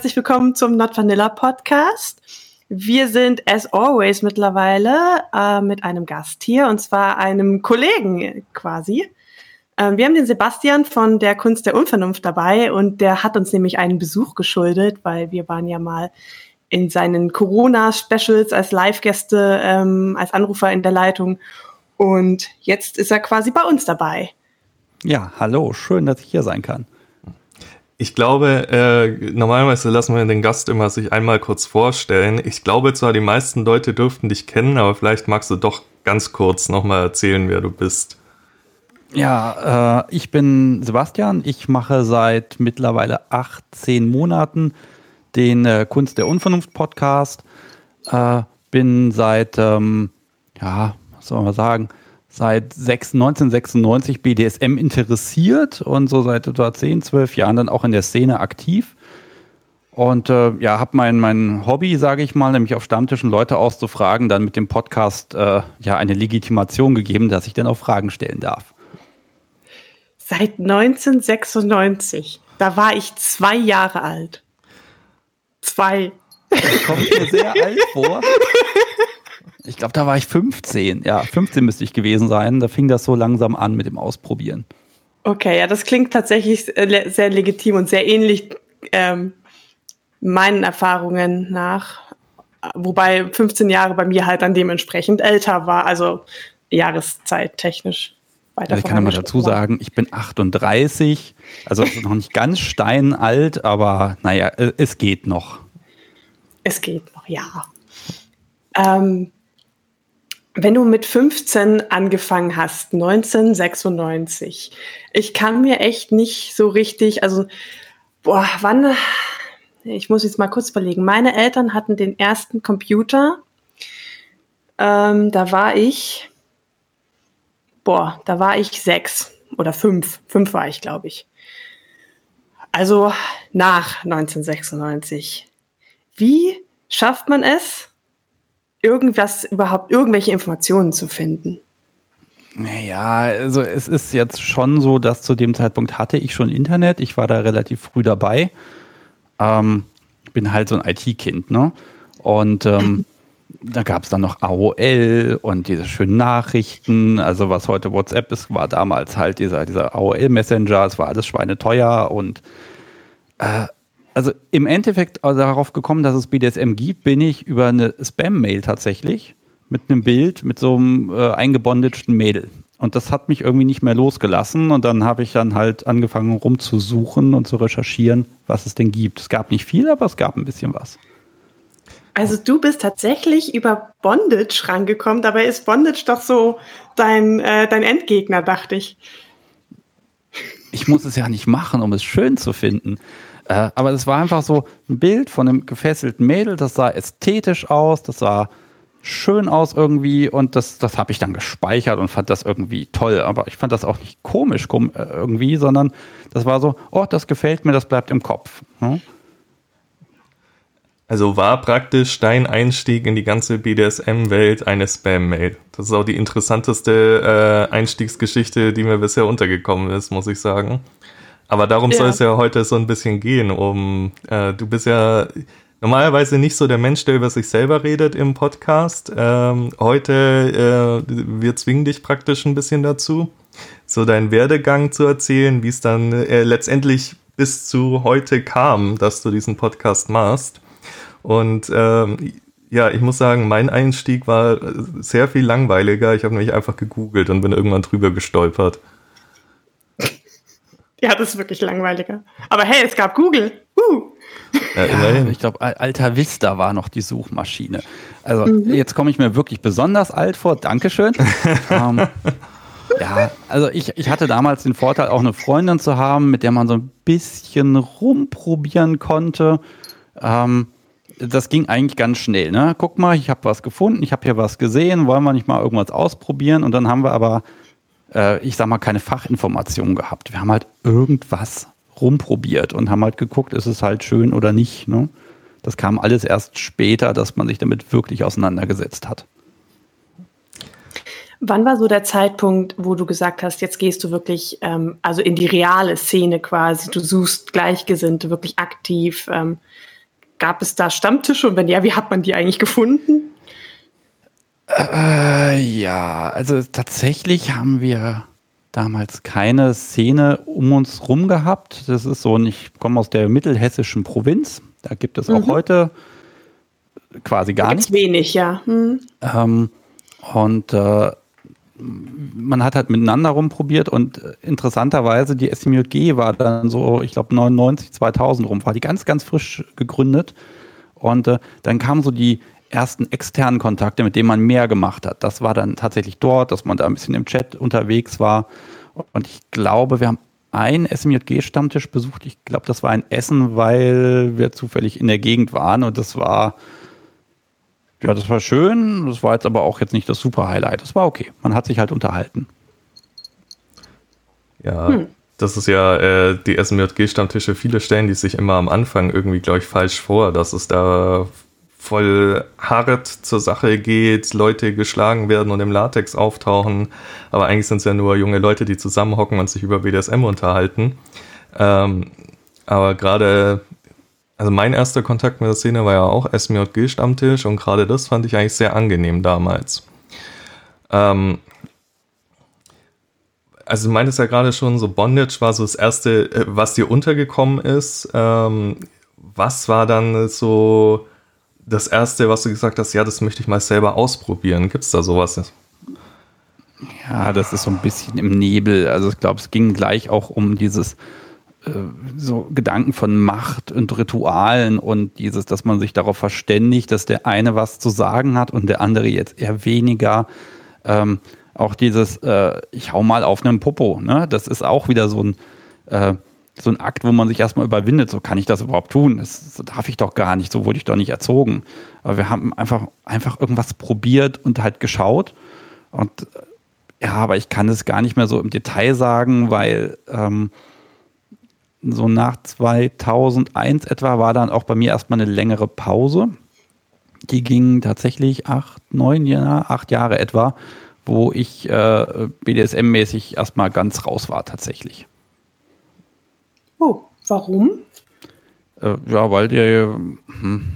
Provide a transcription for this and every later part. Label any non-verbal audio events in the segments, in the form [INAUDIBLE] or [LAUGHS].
Herzlich willkommen zum Not Vanilla Podcast. Wir sind as always mittlerweile äh, mit einem Gast hier und zwar einem Kollegen quasi. Ähm, wir haben den Sebastian von der Kunst der Unvernunft dabei und der hat uns nämlich einen Besuch geschuldet, weil wir waren ja mal in seinen Corona-Specials als Live-Gäste, ähm, als Anrufer in der Leitung und jetzt ist er quasi bei uns dabei. Ja, hallo, schön, dass ich hier sein kann. Ich glaube, äh, normalerweise lassen wir den Gast immer sich einmal kurz vorstellen. Ich glaube zwar, die meisten Leute dürften dich kennen, aber vielleicht magst du doch ganz kurz nochmal erzählen, wer du bist. Ja, äh, ich bin Sebastian. Ich mache seit mittlerweile 18 Monaten den äh, Kunst der Unvernunft Podcast. Äh, bin seit, ähm, ja, was soll man sagen, seit 1996 BDSM interessiert und so seit etwa 10, 12 Jahren dann auch in der Szene aktiv. Und äh, ja, habe mein, mein Hobby, sage ich mal, nämlich auf Stammtischen Leute auszufragen, dann mit dem Podcast äh, ja eine Legitimation gegeben, dass ich dann auch Fragen stellen darf. Seit 1996. Da war ich zwei Jahre alt. Zwei. Das kommt mir sehr alt vor. [LAUGHS] Ich glaube, da war ich 15. Ja, 15 müsste ich gewesen sein. Da fing das so langsam an mit dem Ausprobieren. Okay, ja, das klingt tatsächlich äh, sehr legitim und sehr ähnlich ähm, meinen Erfahrungen nach. Wobei 15 Jahre bei mir halt dann dementsprechend älter war, also jahreszeittechnisch. Weiter also ich kann mal dazu sagen, ich bin 38, also [LAUGHS] noch nicht ganz steinalt, aber naja, äh, es geht noch. Es geht noch, ja. Ähm, wenn du mit 15 angefangen hast, 1996, ich kann mir echt nicht so richtig, also, boah, wann, ich muss jetzt mal kurz überlegen. Meine Eltern hatten den ersten Computer, ähm, da war ich, boah, da war ich sechs oder fünf, fünf war ich, glaube ich. Also nach 1996. Wie schafft man es, irgendwas überhaupt, irgendwelche Informationen zu finden. Naja, also es ist jetzt schon so, dass zu dem Zeitpunkt hatte ich schon Internet. Ich war da relativ früh dabei. Ähm, ich bin halt so ein IT-Kind, ne? Und ähm, [LAUGHS] da gab es dann noch AOL und diese schönen Nachrichten. Also was heute WhatsApp ist, war damals halt dieser, dieser AOL-Messenger. Es war alles schweineteuer und äh, also im Endeffekt also darauf gekommen, dass es BDSM gibt, bin ich über eine Spam-Mail tatsächlich mit einem Bild mit so einem äh, eingebondeten Mädel. Und das hat mich irgendwie nicht mehr losgelassen. Und dann habe ich dann halt angefangen rumzusuchen und zu recherchieren, was es denn gibt. Es gab nicht viel, aber es gab ein bisschen was. Also du bist tatsächlich über Bondage rangekommen. Dabei ist Bondage doch so dein, äh, dein Endgegner, dachte ich. Ich muss es ja nicht machen, um es schön zu finden. Äh, aber es war einfach so ein Bild von einem gefesselten Mädel, das sah ästhetisch aus, das sah schön aus irgendwie und das, das habe ich dann gespeichert und fand das irgendwie toll. Aber ich fand das auch nicht komisch kom äh, irgendwie, sondern das war so, oh, das gefällt mir, das bleibt im Kopf. Hm? Also war praktisch dein Einstieg in die ganze BDSM-Welt eine Spam-Mail. Das ist auch die interessanteste äh, Einstiegsgeschichte, die mir bisher untergekommen ist, muss ich sagen. Aber darum ja. soll es ja heute so ein bisschen gehen. Um äh, du bist ja normalerweise nicht so der Mensch, der über sich selber redet im Podcast. Ähm, heute äh, wir zwingen dich praktisch ein bisschen dazu, so deinen Werdegang zu erzählen, wie es dann äh, letztendlich bis zu heute kam, dass du diesen Podcast machst. Und ähm, ja, ich muss sagen, mein Einstieg war sehr viel langweiliger. Ich habe nämlich einfach gegoogelt und bin irgendwann drüber gestolpert. [LAUGHS] Ja, das ist wirklich langweiliger. Aber hey, es gab Google. Uh. Ja, ich glaube, Alta Vista war noch die Suchmaschine. Also mhm. jetzt komme ich mir wirklich besonders alt vor. Dankeschön. [LAUGHS] ähm, ja, also ich, ich hatte damals den Vorteil, auch eine Freundin zu haben, mit der man so ein bisschen rumprobieren konnte. Ähm, das ging eigentlich ganz schnell. Ne? Guck mal, ich habe was gefunden, ich habe hier was gesehen, wollen wir nicht mal irgendwas ausprobieren? Und dann haben wir aber äh, ich sag mal, keine Fachinformation gehabt. Wir haben halt irgendwas rumprobiert und haben halt geguckt, ist es halt schön oder nicht. Ne? Das kam alles erst später, dass man sich damit wirklich auseinandergesetzt hat. Wann war so der Zeitpunkt, wo du gesagt hast, jetzt gehst du wirklich ähm, also in die reale Szene quasi, du suchst Gleichgesinnte wirklich aktiv. Ähm, gab es da Stammtische und wenn ja, wie hat man die eigentlich gefunden? Äh, ja, also tatsächlich haben wir damals keine Szene um uns rum gehabt. Das ist so, ich komme aus der mittelhessischen Provinz. Da gibt es auch mhm. heute quasi gar nichts. wenig, ja. Hm. Ähm, und äh, man hat halt miteinander rumprobiert und interessanterweise die SMJG war dann so, ich glaube 99, 2000 rum, war die ganz, ganz frisch gegründet und äh, dann kamen so die ersten externen Kontakte, mit denen man mehr gemacht hat. Das war dann tatsächlich dort, dass man da ein bisschen im Chat unterwegs war und ich glaube, wir haben einen SMJG-Stammtisch besucht. Ich glaube, das war ein Essen, weil wir zufällig in der Gegend waren und das war ja, das war schön. Das war jetzt aber auch jetzt nicht das super Highlight. Das war okay. Man hat sich halt unterhalten. Ja, hm. das ist ja äh, die SMJG-Stammtische. Viele stellen die sich immer am Anfang irgendwie, glaube ich, falsch vor, dass es da voll hart zur Sache geht, Leute geschlagen werden und im Latex auftauchen. Aber eigentlich sind es ja nur junge Leute, die zusammenhocken und sich über BDSM unterhalten. Ähm, aber gerade also mein erster Kontakt mit der Szene war ja auch SMJG-Stammtisch und gerade das fand ich eigentlich sehr angenehm damals. Ähm, also du meintest ja gerade schon, so Bondage war so das erste, äh, was dir untergekommen ist. Ähm, was war dann so das erste, was du gesagt hast, ja, das möchte ich mal selber ausprobieren? Gibt es da sowas? Ja, das ist so ein bisschen im Nebel. Also ich glaube, es ging gleich auch um dieses äh, so Gedanken von Macht und Ritualen und dieses, dass man sich darauf verständigt, dass der eine was zu sagen hat und der andere jetzt eher weniger. Ähm, auch dieses, äh, ich hau mal auf einen Popo, ne? Das ist auch wieder so ein, äh, so ein Akt, wo man sich erstmal überwindet, so kann ich das überhaupt tun? Das, darf ich doch gar nicht, so wurde ich doch nicht erzogen. Aber wir haben einfach, einfach irgendwas probiert und halt geschaut. Und ja, aber ich kann es gar nicht mehr so im Detail sagen, weil ähm, so nach 2001 etwa war dann auch bei mir erstmal eine längere Pause. Die ging tatsächlich acht, neun Jahre, acht Jahre etwa, wo ich äh, BDSM-mäßig erstmal ganz raus war tatsächlich. Oh, warum? Äh, ja, weil der, hm,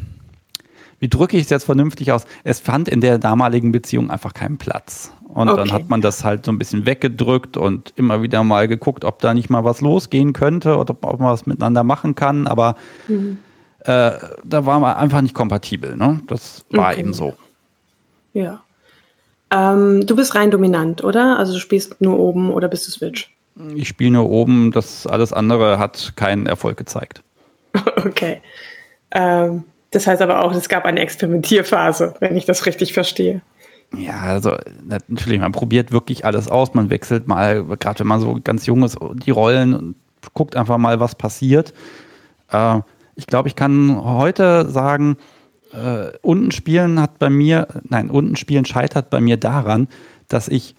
wie drücke ich es jetzt vernünftig aus? Es fand in der damaligen Beziehung einfach keinen Platz. Und okay. dann hat man das halt so ein bisschen weggedrückt und immer wieder mal geguckt, ob da nicht mal was losgehen könnte oder ob man was miteinander machen kann. Aber mhm. äh, da waren wir einfach nicht kompatibel. Ne? Das war okay. eben so. Ja. Ähm, du bist rein dominant, oder? Also du spielst nur oben oder bist du Switch? Ich spiele nur oben. Das alles andere hat keinen Erfolg gezeigt. [LAUGHS] Okay. Ähm, das heißt aber auch, es gab eine Experimentierphase, wenn ich das richtig verstehe. Ja, also natürlich, man probiert wirklich alles aus. Man wechselt mal, gerade wenn man so ganz jung ist, die Rollen und guckt einfach mal, was passiert. Äh, ich glaube, ich kann heute sagen, äh, unten spielen hat bei mir, nein, unten spielen scheitert bei mir daran, dass ich,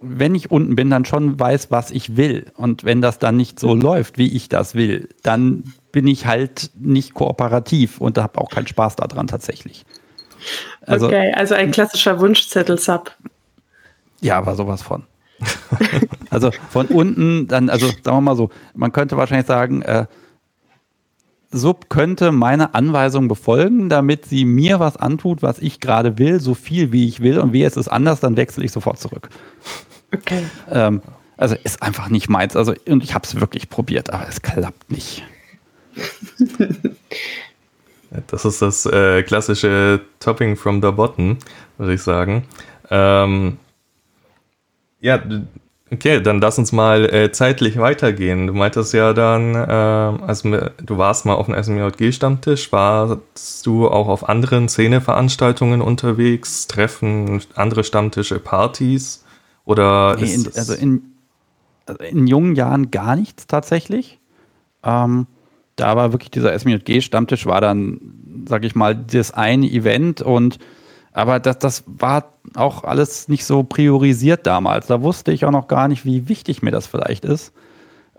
wenn ich unten bin, dann schon weiß, was ich will. Und wenn das dann nicht so läuft, wie ich das will, dann bin ich halt nicht kooperativ und habe auch keinen Spaß daran tatsächlich. Also, okay, also ein klassischer Wunschzettel-Sub. Ja, aber sowas von. [LAUGHS] also von unten, dann, also sagen wir mal so, man könnte wahrscheinlich sagen, äh, Sub könnte meine Anweisung befolgen, damit sie mir was antut, was ich gerade will, so viel wie ich will. Und wie es ist anders, dann wechsle ich sofort zurück. Okay. Ähm, also ist einfach nicht meins. Also, und ich habe es wirklich probiert, aber es klappt nicht. [LAUGHS] Das ist das äh, klassische Topping from the bottom, würde ich sagen. Ähm, ja, okay, dann lass uns mal äh, zeitlich weitergehen. Du meintest ja dann, äh, also du warst mal auf einem SMJG-Stammtisch, warst du auch auf anderen Szeneveranstaltungen unterwegs, Treffen, andere Stammtische, Partys? Oder nee, in, also in, also in jungen Jahren gar nichts tatsächlich. Ähm, da war wirklich dieser SMJG-Stammtisch war dann, sag ich mal, das eine Event und aber das, das war auch alles nicht so priorisiert damals. Da wusste ich auch noch gar nicht, wie wichtig mir das vielleicht ist.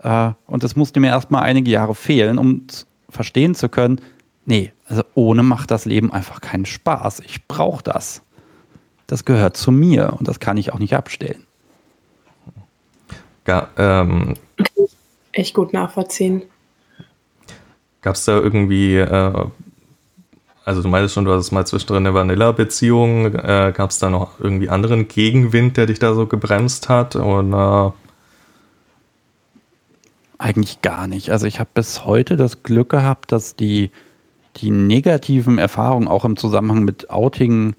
Äh, und es musste mir erstmal einige Jahre fehlen, um verstehen zu können, nee, also ohne macht das Leben einfach keinen Spaß. Ich brauche das. Das gehört zu mir und das kann ich auch nicht abstellen. Ja, ähm, echt gut nachvollziehen. Gab es da irgendwie, äh, also du meintest schon, du hattest mal zwischendrin eine Vanilla-Beziehung, äh, gab es da noch irgendwie anderen Gegenwind, der dich da so gebremst hat? Oder? Eigentlich gar nicht. Also ich habe bis heute das Glück gehabt, dass die, die negativen Erfahrungen auch im Zusammenhang mit Outing,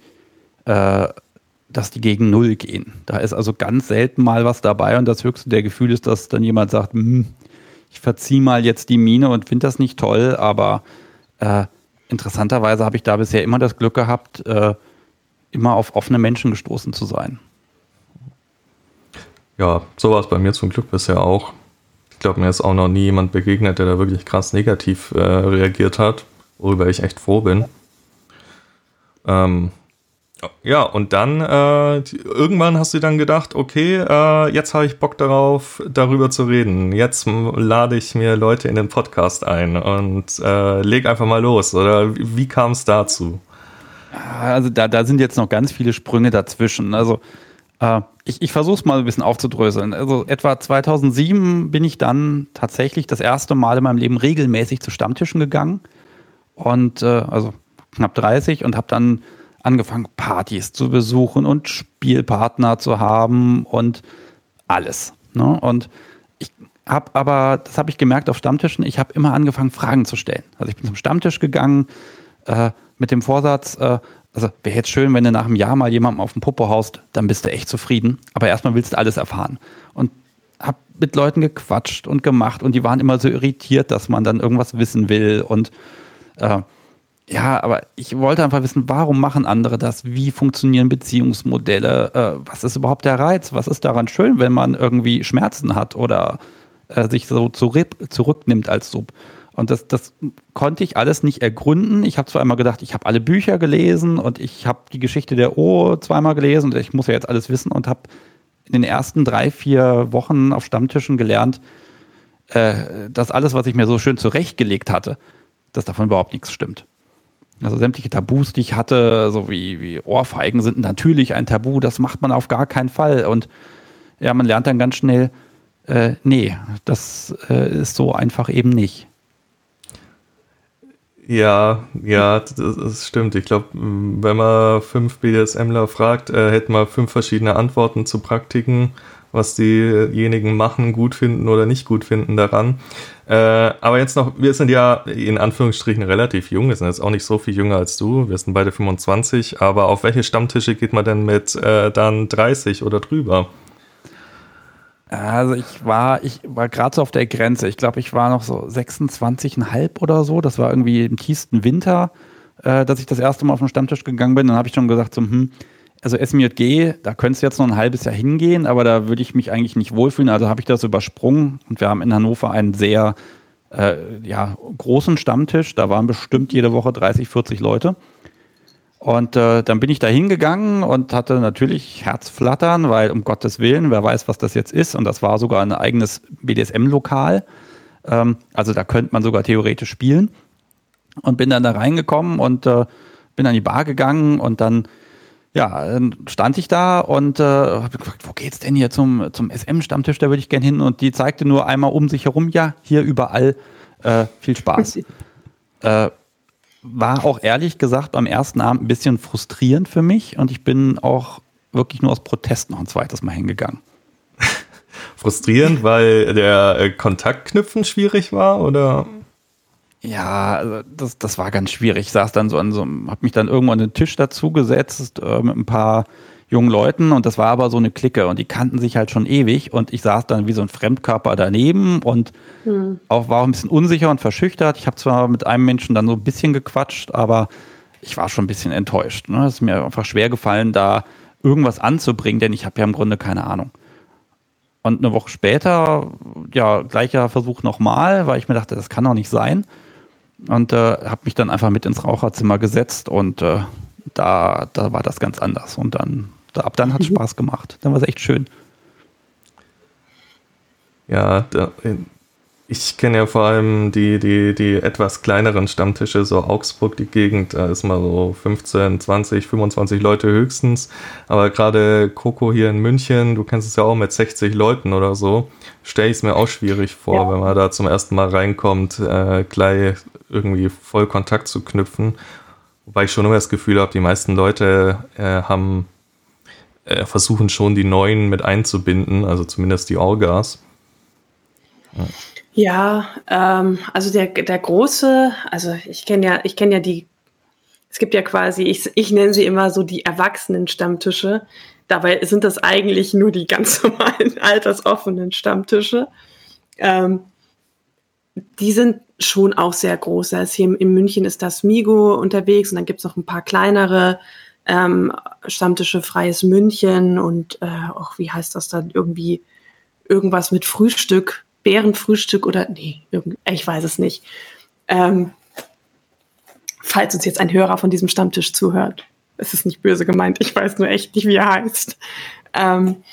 äh, dass die gegen Null gehen. Da ist also ganz selten mal was dabei und das höchste der Gefühl ist, dass dann jemand sagt, hm, ich verziehe mal jetzt die Mine und finde das nicht toll, aber äh, interessanterweise habe ich da bisher immer das Glück gehabt, äh, immer auf offene Menschen gestoßen zu sein. Ja, so war es bei mir zum Glück bisher auch. Ich glaube, mir ist auch noch nie jemand begegnet, der da wirklich krass negativ äh, reagiert hat, worüber ich echt froh bin. Ähm, ja, und dann äh, irgendwann hast du dann gedacht, okay, äh, jetzt habe ich Bock darauf, darüber zu reden. Jetzt lade ich mir Leute in den Podcast ein und äh, leg einfach mal los. Oder wie, kam es dazu? Also da, da sind jetzt noch ganz viele Sprünge dazwischen. Also äh, ich, ich versuche es mal ein bisschen aufzudröseln. Also etwa 2007 bin ich dann tatsächlich das erste Mal in meinem Leben regelmäßig zu Stammtischen gegangen. Und äh, also knapp 30 und habe dann angefangen, Partys zu besuchen und Spielpartner zu haben und alles. Ne? Und ich habe aber, das habe ich gemerkt auf Stammtischen, ich habe immer angefangen, Fragen zu stellen. Also ich bin zum Stammtisch gegangen äh, mit dem Vorsatz, äh, also wäre jetzt schön, wenn du nach einem Jahr mal jemandem auf den Popo haust, dann bist du echt zufrieden. Aber erstmal willst du alles erfahren. Und habe mit Leuten gequatscht und gemacht und die waren immer so irritiert, dass man dann irgendwas wissen will und äh, ja, aber ich wollte einfach wissen, warum machen andere das? Wie funktionieren Beziehungsmodelle? Äh, was ist überhaupt der Reiz? Was ist daran schön, wenn man irgendwie Schmerzen hat oder äh, sich so zurück, zurücknimmt als Sub? Und das, das konnte ich alles nicht ergründen. Ich habe zwar einmal gedacht, ich habe alle Bücher gelesen und ich habe die Geschichte der O zweimal gelesen und ich muss ja jetzt alles wissen und habe in den ersten drei, vier Wochen auf Stammtischen gelernt, äh, dass alles, was ich mir so schön zurechtgelegt hatte, dass davon überhaupt nichts stimmt. Also sämtliche Tabus, die ich hatte, so wie, wie Ohrfeigen sind natürlich ein Tabu, das macht man auf gar keinen Fall. Und ja, man lernt dann ganz schnell, äh, nee, das äh, ist so einfach eben nicht. Ja, ja, das, das stimmt. Ich glaube, wenn man fünf BDSMler fragt, äh, hätten wir fünf verschiedene Antworten zu Praktiken was diejenigen machen, gut finden oder nicht gut finden daran. Äh, aber jetzt noch, wir sind ja in Anführungsstrichen relativ jung, wir sind jetzt auch nicht so viel jünger als du, wir sind beide 25, aber auf welche Stammtische geht man denn mit äh, dann 30 oder drüber? Also ich war, ich war gerade so auf der Grenze. Ich glaube, ich war noch so 26,5 oder so. Das war irgendwie im tiefsten Winter, äh, dass ich das erste Mal auf den Stammtisch gegangen bin. Dann habe ich schon gesagt, so, hm, also SMJG, da könntest du jetzt noch ein halbes Jahr hingehen, aber da würde ich mich eigentlich nicht wohlfühlen. Also habe ich das übersprungen und wir haben in Hannover einen sehr äh, ja, großen Stammtisch. Da waren bestimmt jede Woche 30, 40 Leute. Und äh, dann bin ich da hingegangen und hatte natürlich Herzflattern, weil um Gottes Willen, wer weiß, was das jetzt ist. Und das war sogar ein eigenes BDSM-Lokal. Ähm, also da könnte man sogar theoretisch spielen. Und bin dann da reingekommen und äh, bin an die Bar gegangen und dann ja, dann stand ich da und äh, habe gefragt, wo geht's denn hier zum, zum SM-Stammtisch? Da würde ich gern hin. Und die zeigte nur einmal um sich herum, ja, hier überall. Äh, viel Spaß. [LAUGHS] äh, war auch ehrlich gesagt beim ersten Abend ein bisschen frustrierend für mich und ich bin auch wirklich nur aus Protest noch ein zweites Mal hingegangen. [LAUGHS] frustrierend, weil der äh, Kontaktknüpfen schwierig war oder? Ja, also das, das war ganz schwierig. Ich saß dann so an so einem, hab mich dann irgendwo an den Tisch dazugesetzt äh, mit ein paar jungen Leuten und das war aber so eine Clique und die kannten sich halt schon ewig und ich saß dann wie so ein Fremdkörper daneben und hm. auch war auch ein bisschen unsicher und verschüchtert. Ich habe zwar mit einem Menschen dann so ein bisschen gequatscht, aber ich war schon ein bisschen enttäuscht. Ne? Es ist mir einfach schwer gefallen, da irgendwas anzubringen, denn ich habe ja im Grunde keine Ahnung. Und eine Woche später, ja, gleicher Versuch nochmal, weil ich mir dachte, das kann doch nicht sein und äh, habe mich dann einfach mit ins Raucherzimmer gesetzt und äh, da, da war das ganz anders. Und dann, da, ab dann hat es mhm. Spaß gemacht. Dann war es echt schön. Ja, da, Ich kenne ja vor allem die, die, die etwas kleineren Stammtische, so Augsburg, die Gegend, da ist mal so 15, 20, 25 Leute höchstens. Aber gerade Coco hier in München, du kennst es ja auch mit 60 Leuten oder so, stelle ich es mir auch schwierig vor, ja. wenn man da zum ersten Mal reinkommt, äh, gleich irgendwie voll Kontakt zu knüpfen. Wobei ich schon immer das Gefühl habe, die meisten Leute äh, haben, äh, versuchen schon die Neuen mit einzubinden, also zumindest die Orgas. Ja. Ja, ähm, also der, der große, also ich kenne ja, ich kenne ja die, es gibt ja quasi, ich, ich nenne sie immer so die Erwachsenen-Stammtische. Dabei sind das eigentlich nur die ganz [LAUGHS] normalen altersoffenen Stammtische. Ähm, die sind schon auch sehr groß. Also hier in München ist das Migo unterwegs und dann gibt es noch ein paar kleinere ähm, Stammtische, Freies München und äh, auch, wie heißt das dann, irgendwie irgendwas mit Frühstück Bärenfrühstück oder nee, ich weiß es nicht. Ähm, falls uns jetzt ein Hörer von diesem Stammtisch zuhört, es ist nicht böse gemeint, ich weiß nur echt nicht, wie er heißt. Ähm,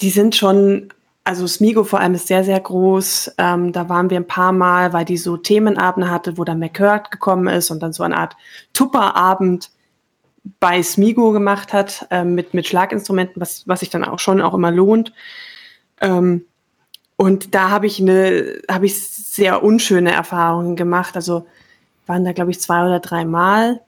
die sind schon, also Smigo vor allem ist sehr, sehr groß. Ähm, da waren wir ein paar Mal, weil die so Themenabende hatte, wo dann McCurt gekommen ist und dann so eine Art Tupperabend bei Smigo gemacht hat, äh, mit, mit Schlaginstrumenten, was, was sich dann auch schon auch immer lohnt. Ähm, und da habe ich eine, habe ich sehr unschöne Erfahrungen gemacht. Also waren da, glaube ich, zwei oder drei Mal.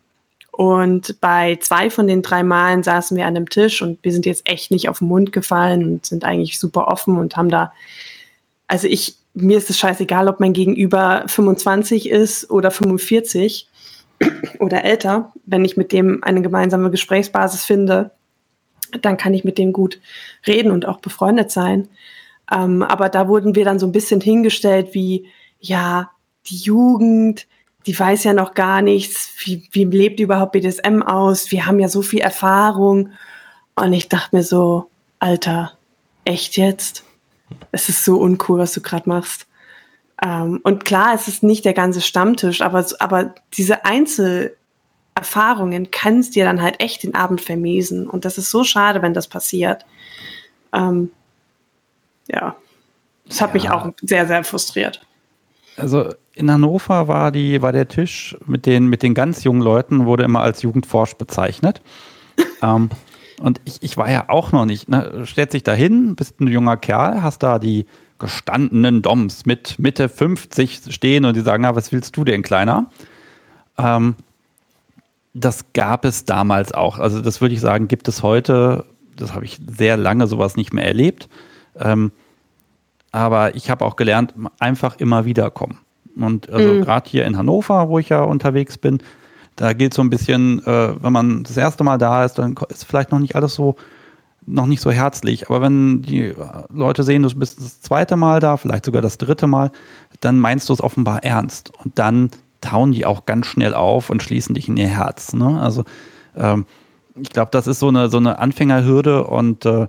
Und bei zwei von den drei Malen saßen wir an einem Tisch und wir sind jetzt echt nicht auf den Mund gefallen und sind eigentlich super offen und haben da, also ich, mir ist es scheißegal, ob mein Gegenüber 25 ist oder 45 oder älter. Wenn ich mit dem eine gemeinsame Gesprächsbasis finde, dann kann ich mit dem gut reden und auch befreundet sein. Ähm, aber da wurden wir dann so ein bisschen hingestellt wie, ja, die Jugend, die weiß ja noch gar nichts, wie, wie lebt überhaupt BDSM aus, wir haben ja so viel Erfahrung. Und ich dachte mir so, Alter, echt jetzt? Es ist so uncool, was du gerade machst. Ähm, und klar, es ist nicht der ganze Stammtisch, aber, aber diese Einzelerfahrungen kannst dir dann halt echt den Abend vermiesen. Und das ist so schade, wenn das passiert. Ähm, ja, das hat ja. mich auch sehr, sehr frustriert. Also in Hannover war die, war der Tisch mit den, mit den ganz jungen Leuten, wurde immer als Jugendforsch bezeichnet. [LAUGHS] ähm, und ich, ich war ja auch noch nicht, ne, stellt sich da hin, bist ein junger Kerl, hast da die gestandenen Doms mit Mitte 50 stehen und die sagen, na, was willst du denn, Kleiner? Ähm, das gab es damals auch. Also das würde ich sagen, gibt es heute, das habe ich sehr lange sowas nicht mehr erlebt. Ähm, aber ich habe auch gelernt, einfach immer wieder kommen. Und also mhm. gerade hier in Hannover, wo ich ja unterwegs bin, da gilt so ein bisschen, äh, wenn man das erste Mal da ist, dann ist vielleicht noch nicht alles so, noch nicht so herzlich. Aber wenn die Leute sehen, du bist das zweite Mal da, vielleicht sogar das dritte Mal, dann meinst du es offenbar ernst. Und dann tauen die auch ganz schnell auf und schließen dich in ihr Herz. Ne? Also ähm, ich glaube, das ist so eine, so eine Anfängerhürde und äh,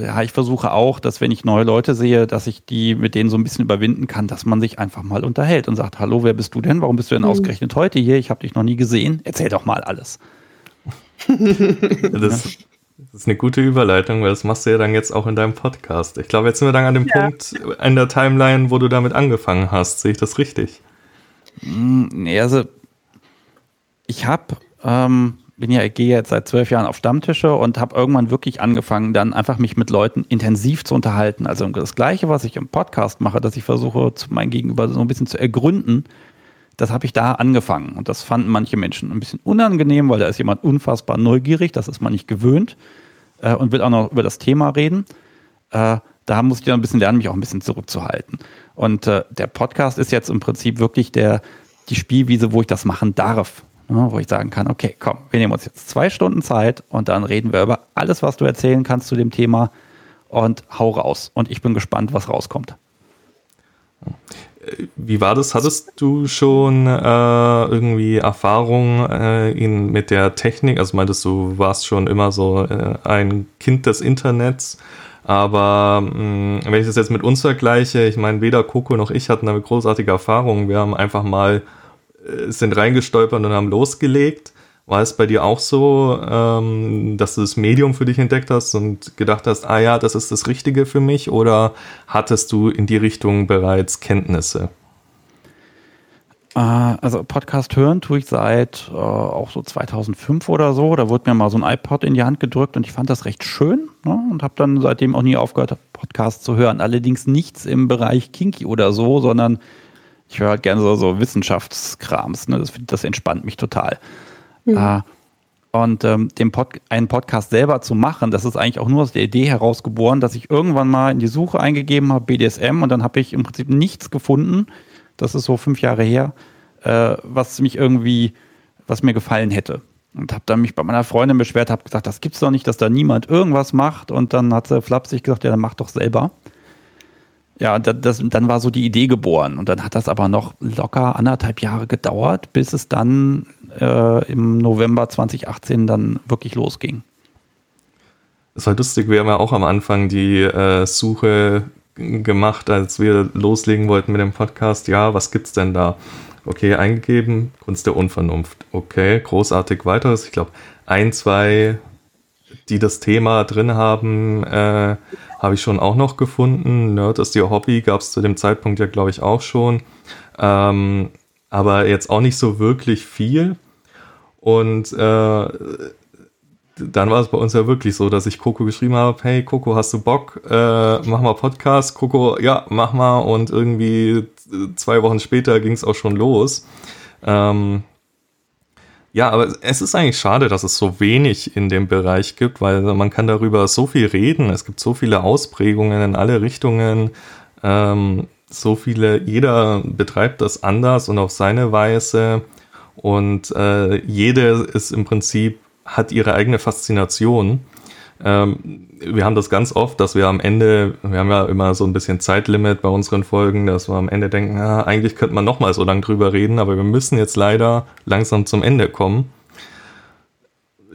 ja, ich versuche auch, dass wenn ich neue Leute sehe, dass ich die mit denen so ein bisschen überwinden kann, dass man sich einfach mal unterhält und sagt, hallo, wer bist du denn? Warum bist du denn mhm. ausgerechnet heute hier? Ich habe dich noch nie gesehen. Erzähl doch mal alles. das, das, ist eine gute Überleitung, weil das machst du ja dann jetzt auch in deinem Podcast. Ich glaube, jetzt sind wir dann an dem ja. Punkt in der Timeline, wo du damit angefangen hast. Sehe ich das richtig? Mm, nee, also ich habe ähm, bin ja, ich gehe jetzt seit zwölf Jahren auf Stammtische und habe irgendwann wirklich angefangen, dann einfach mich mit Leuten intensiv zu unterhalten. Also das Gleiche, was ich im Podcast mache, dass ich versuche, zu meinem Gegenüber so ein bisschen zu ergründen, das habe ich da angefangen. Und das fanden manche Menschen ein bisschen unangenehm, weil da ist jemand unfassbar neugierig, das ist man nicht gewöhnt äh, und will auch noch über das Thema reden. Äh, da muss ich dann ein bisschen lernen, mich auch ein bisschen zurückzuhalten. Und äh, der Podcast ist jetzt im Prinzip wirklich der, die Spielwiese, wo ich das machen darf ne, wo ich sagen kann, okay, komm, wir nehmen uns jetzt zwei Stunden Zeit und dann reden wir über alles, was du erzählen kannst zu dem Thema und hau raus. Und ich bin gespannt, was rauskommt. Wie war das? Hattest du schon äh, irgendwie Erfahrung äh, in, mit der Technik? Also meintest du, warst schon immer so äh, ein Kind des Internets. Aber mh, wenn ich das jetzt mit uns vergleiche, ich meine, weder Coco noch ich hatten eine großartige Erfahrung. Wir haben einfach mal sind reingestolpert und haben losgelegt. War es bei dir auch so, ähm, dass du das Medium für dich entdeckt hast und gedacht hast, ah ja, das ist das Richtige für mich? Oder hattest du in die Richtung bereits Kenntnisse? Äh, also Podcast hören tue ich seit äh, auch so 2005 oder so. Da wurde mir mal so ein iPod in die Hand gedrückt und ich fand das recht schön ne? und habe dann seitdem auch nie aufgehört, Podcasts zu hören. Allerdings nichts im Bereich Kinky oder so, sondern ich höre halt gerne so, so Wissenschaftskrams. Ne? Das, das entspannt mich total. Mhm. Äh, und ähm, den Pod einen Podcast selber zu machen, das ist eigentlich auch nur aus der Idee herausgeboren, dass ich irgendwann mal in die Suche eingegeben habe, BDSM, und dann habe ich im Prinzip nichts gefunden. Das ist so fünf Jahre her, äh, was mich irgendwie, was mir gefallen hätte. Und habe dann mich bei meiner Freundin beschwert, habe gesagt, das gibt's doch nicht, dass da niemand irgendwas macht. Und dann hat sie flapsig gesagt, ja, dann mach doch selber. Ja, das, dann war so die Idee geboren. Und dann hat das aber noch locker anderthalb Jahre gedauert, bis es dann äh, im November 2018 dann wirklich losging. Es war lustig, wir haben ja auch am Anfang die äh, Suche gemacht, als wir loslegen wollten mit dem Podcast. Ja, was gibt's denn da? Okay, eingegeben, Kunst der Unvernunft. Okay, großartig weiteres. Ich glaube, ein, zwei, die das Thema drin haben, äh, habe ich schon auch noch gefunden. Nerd ist ihr Hobby, gab es zu dem Zeitpunkt ja, glaube ich, auch schon. Ähm, aber jetzt auch nicht so wirklich viel. Und äh, dann war es bei uns ja wirklich so, dass ich Coco geschrieben habe, hey Coco, hast du Bock? Äh, mach mal Podcast. Coco, ja, mach mal. Und irgendwie zwei Wochen später ging es auch schon los. Ähm, ja, aber es ist eigentlich schade, dass es so wenig in dem Bereich gibt, weil man kann darüber so viel reden. Es gibt so viele Ausprägungen in alle Richtungen. Ähm, so viele, jeder betreibt das anders und auf seine Weise. Und äh, jede ist im Prinzip, hat ihre eigene Faszination. Ähm, wir haben das ganz oft, dass wir am Ende, wir haben ja immer so ein bisschen Zeitlimit bei unseren Folgen, dass wir am Ende denken, ja, eigentlich könnte man noch mal so lange drüber reden, aber wir müssen jetzt leider langsam zum Ende kommen.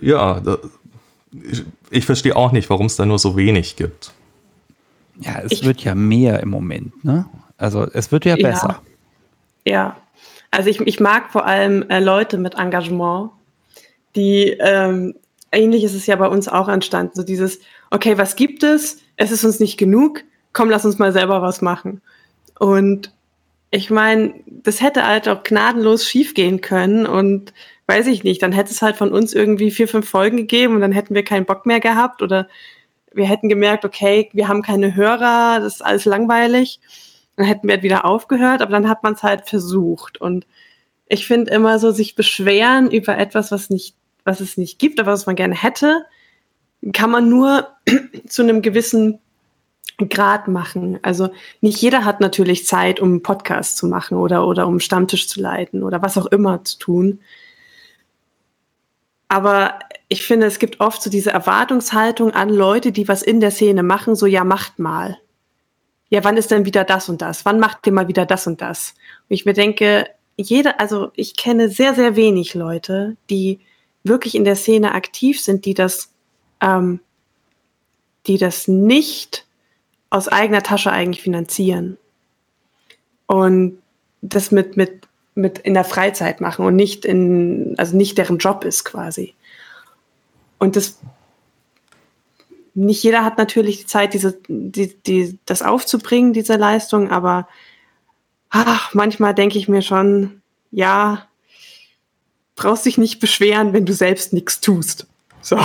Ja, da, ich, ich verstehe auch nicht, warum es da nur so wenig gibt. Ja, es ich, wird ja mehr im Moment, ne? Also es wird ja besser. Ja, ja. also ich, ich mag vor allem äh, Leute mit Engagement, die ähm, ähnlich ist es ja bei uns auch entstanden. So dieses, okay, was gibt es? Es ist uns nicht genug. Komm, lass uns mal selber was machen. Und ich meine, das hätte halt auch gnadenlos schiefgehen können und weiß ich nicht, dann hätte es halt von uns irgendwie vier, fünf Folgen gegeben und dann hätten wir keinen Bock mehr gehabt oder wir hätten gemerkt, okay, wir haben keine Hörer, das ist alles langweilig. Dann hätten wir halt wieder aufgehört, aber dann hat man es halt versucht. Und ich finde immer so, sich beschweren über etwas, was nicht was es nicht gibt, aber was man gerne hätte, kann man nur [CLEARS THROAT] zu einem gewissen Grad machen. Also nicht jeder hat natürlich Zeit, um einen Podcast zu machen oder, oder um Stammtisch zu leiten oder was auch immer zu tun. Aber ich finde, es gibt oft so diese Erwartungshaltung an Leute, die was in der Szene machen, so ja, macht mal. Ja, wann ist denn wieder das und das? Wann macht ihr mal wieder das und das? Und ich mir denke, jeder, also ich kenne sehr, sehr wenig Leute, die wirklich in der Szene aktiv sind, die das, ähm, die das nicht aus eigener Tasche eigentlich finanzieren. Und das mit, mit, mit in der Freizeit machen und nicht in, also nicht deren Job ist quasi. Und das, nicht jeder hat natürlich die Zeit, diese, die, die, das aufzubringen, diese Leistung, aber ach, manchmal denke ich mir schon, ja, brauchst dich nicht beschweren, wenn du selbst nichts tust. So.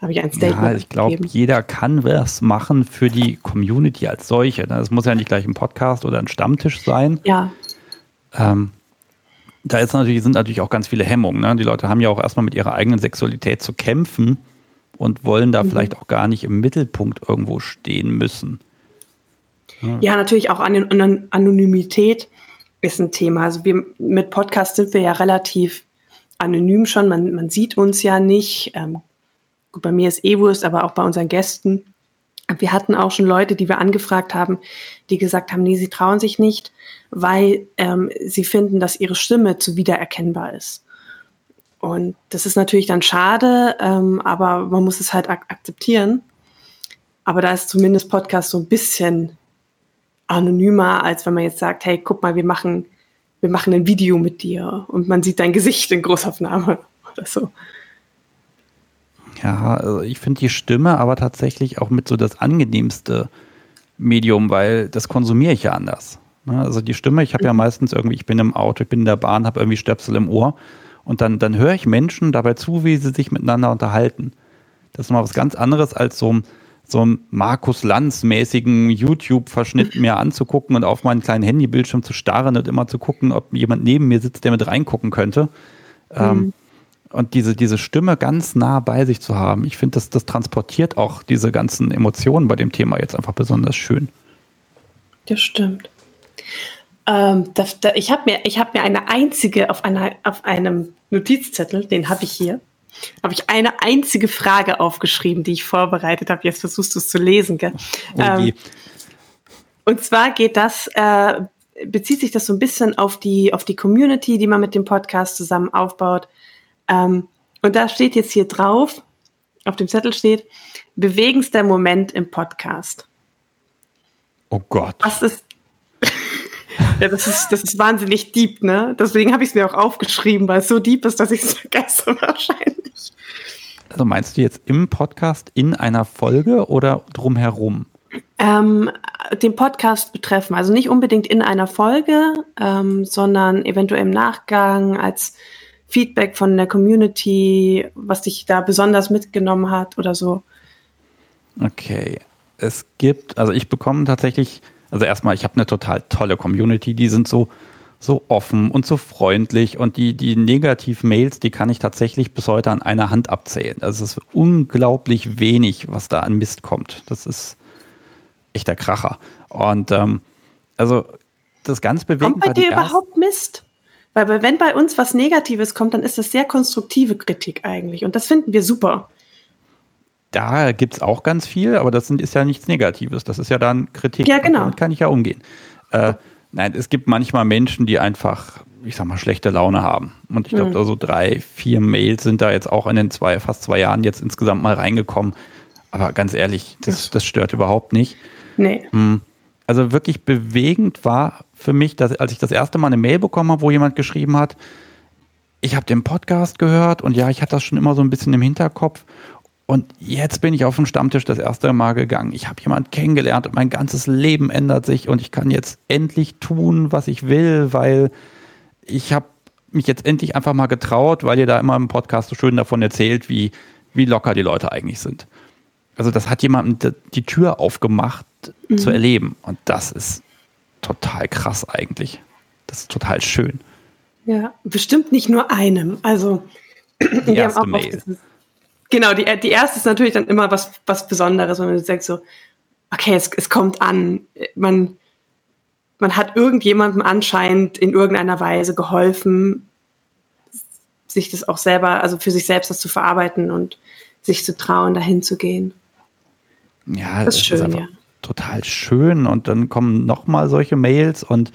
Habe ich ein Statement. Ja, ich glaube, jeder kann was machen für die Community als solche. Das muss ja nicht gleich ein Podcast oder ein Stammtisch sein. Ja. Ähm, da ist natürlich, sind natürlich auch ganz viele Hemmungen. Ne? Die Leute haben ja auch erstmal mit ihrer eigenen Sexualität zu kämpfen und wollen da mhm. vielleicht auch gar nicht im Mittelpunkt irgendwo stehen müssen. Ja, ja natürlich auch an, an Anonymität ist ein Thema. Also wir mit Podcast sind wir ja relativ anonym schon. Man, man sieht uns ja nicht. Ähm, gut, bei mir ist eh Wurst, aber auch bei unseren Gästen. Wir hatten auch schon Leute, die wir angefragt haben, die gesagt haben, nee, sie trauen sich nicht, weil ähm, sie finden, dass ihre Stimme zu wiedererkennbar ist. Und das ist natürlich dann schade, ähm, aber man muss es halt ak akzeptieren. Aber da ist zumindest Podcast so ein bisschen anonymer, als wenn man jetzt sagt, hey, guck mal, wir machen wir machen ein Video mit dir und man sieht dein Gesicht in Großaufnahme [LAUGHS] oder so. Ja, also ich finde die Stimme aber tatsächlich auch mit so das angenehmste Medium, weil das konsumiere ich ja anders. Ne? Also die Stimme, ich habe ja mhm. meistens irgendwie, ich bin im Auto, ich bin in der Bahn, habe irgendwie Stöpsel im Ohr und dann, dann höre ich Menschen dabei zu, wie sie sich miteinander unterhalten. Das ist mal was ganz anderes als so ein so einen Markus Lanz-mäßigen YouTube-Verschnitt mir anzugucken und auf meinen kleinen Handybildschirm zu starren und immer zu gucken, ob jemand neben mir sitzt, der mit reingucken könnte. Ähm, mhm. Ähm, und diese, diese Stimme ganz nah bei sich zu haben, ich finde, das, das transportiert auch diese ganzen Emotionen bei dem Thema jetzt einfach besonders schön. Das stimmt. Ähm, das, das, ich habe mir, hab mir eine einzige auf, einer, auf einem Notizzettel, den habe ich hier, habe ich eine einzige Frage aufgeschrieben, die ich vorbereitet habe. Jetzt versuchst du es zu lesen. Gell? Ähm, und zwar geht das, äh, bezieht sich das so ein bisschen auf die, auf die Community, die man mit dem Podcast zusammen aufbaut. Ähm, und da steht jetzt hier drauf, auf dem Zettel steht, bewegendster Moment im Podcast. Oh Gott. Was ist, [LAUGHS] ja, das ist, das ist wahnsinnig deep, ne? Deswegen habe ich es mir auch aufgeschrieben, weil es so deep ist, dass ich es vergesse wahrscheinlich. Also meinst du jetzt im Podcast in einer Folge oder drumherum? Ähm, den Podcast betreffen, also nicht unbedingt in einer Folge, ähm, sondern eventuell im Nachgang als Feedback von der Community, was dich da besonders mitgenommen hat oder so. Okay. Es gibt, also ich bekomme tatsächlich also erstmal, ich habe eine total tolle Community, die sind so, so offen und so freundlich und die, die Negativ-Mails, die kann ich tatsächlich bis heute an einer Hand abzählen. Also es ist unglaublich wenig, was da an Mist kommt. Das ist echter Kracher. Und ähm, also das ganz bewegend. Kommt bei dir überhaupt Mist? Weil wenn bei uns was Negatives kommt, dann ist das sehr konstruktive Kritik eigentlich. Und das finden wir super da gibt es auch ganz viel, aber das ist ja nichts Negatives. Das ist ja dann Kritik. Ja, genau. Damit kann ich ja umgehen. Äh, nein, es gibt manchmal Menschen, die einfach, ich sag mal, schlechte Laune haben. Und ich glaube, mhm. da so drei, vier Mails sind da jetzt auch in den zwei, fast zwei Jahren jetzt insgesamt mal reingekommen. Aber ganz ehrlich, das, das stört überhaupt nicht. Nee. Hm. Also wirklich bewegend war für mich, dass, als ich das erste Mal eine Mail bekommen habe, wo jemand geschrieben hat, ich habe den Podcast gehört und ja, ich hatte das schon immer so ein bisschen im Hinterkopf und jetzt bin ich auf den Stammtisch das erste Mal gegangen. Ich habe jemanden kennengelernt und mein ganzes Leben ändert sich und ich kann jetzt endlich tun, was ich will, weil ich habe mich jetzt endlich einfach mal getraut, weil ihr da immer im Podcast so schön davon erzählt, wie, wie locker die Leute eigentlich sind. Also das hat jemandem die Tür aufgemacht mhm. zu erleben. Und das ist total krass eigentlich. Das ist total schön. Ja, bestimmt nicht nur einem. Also [CLEARS THROAT] die erste Mail. Genau, die, die erste ist natürlich dann immer was, was Besonderes, wenn man sagt so, okay, es, es kommt an. Man, man hat irgendjemandem anscheinend in irgendeiner Weise geholfen, sich das auch selber, also für sich selbst das zu verarbeiten und sich zu trauen, dahin zu gehen. Ja, das ist schön, ist ja. Total schön. Und dann kommen nochmal solche Mails und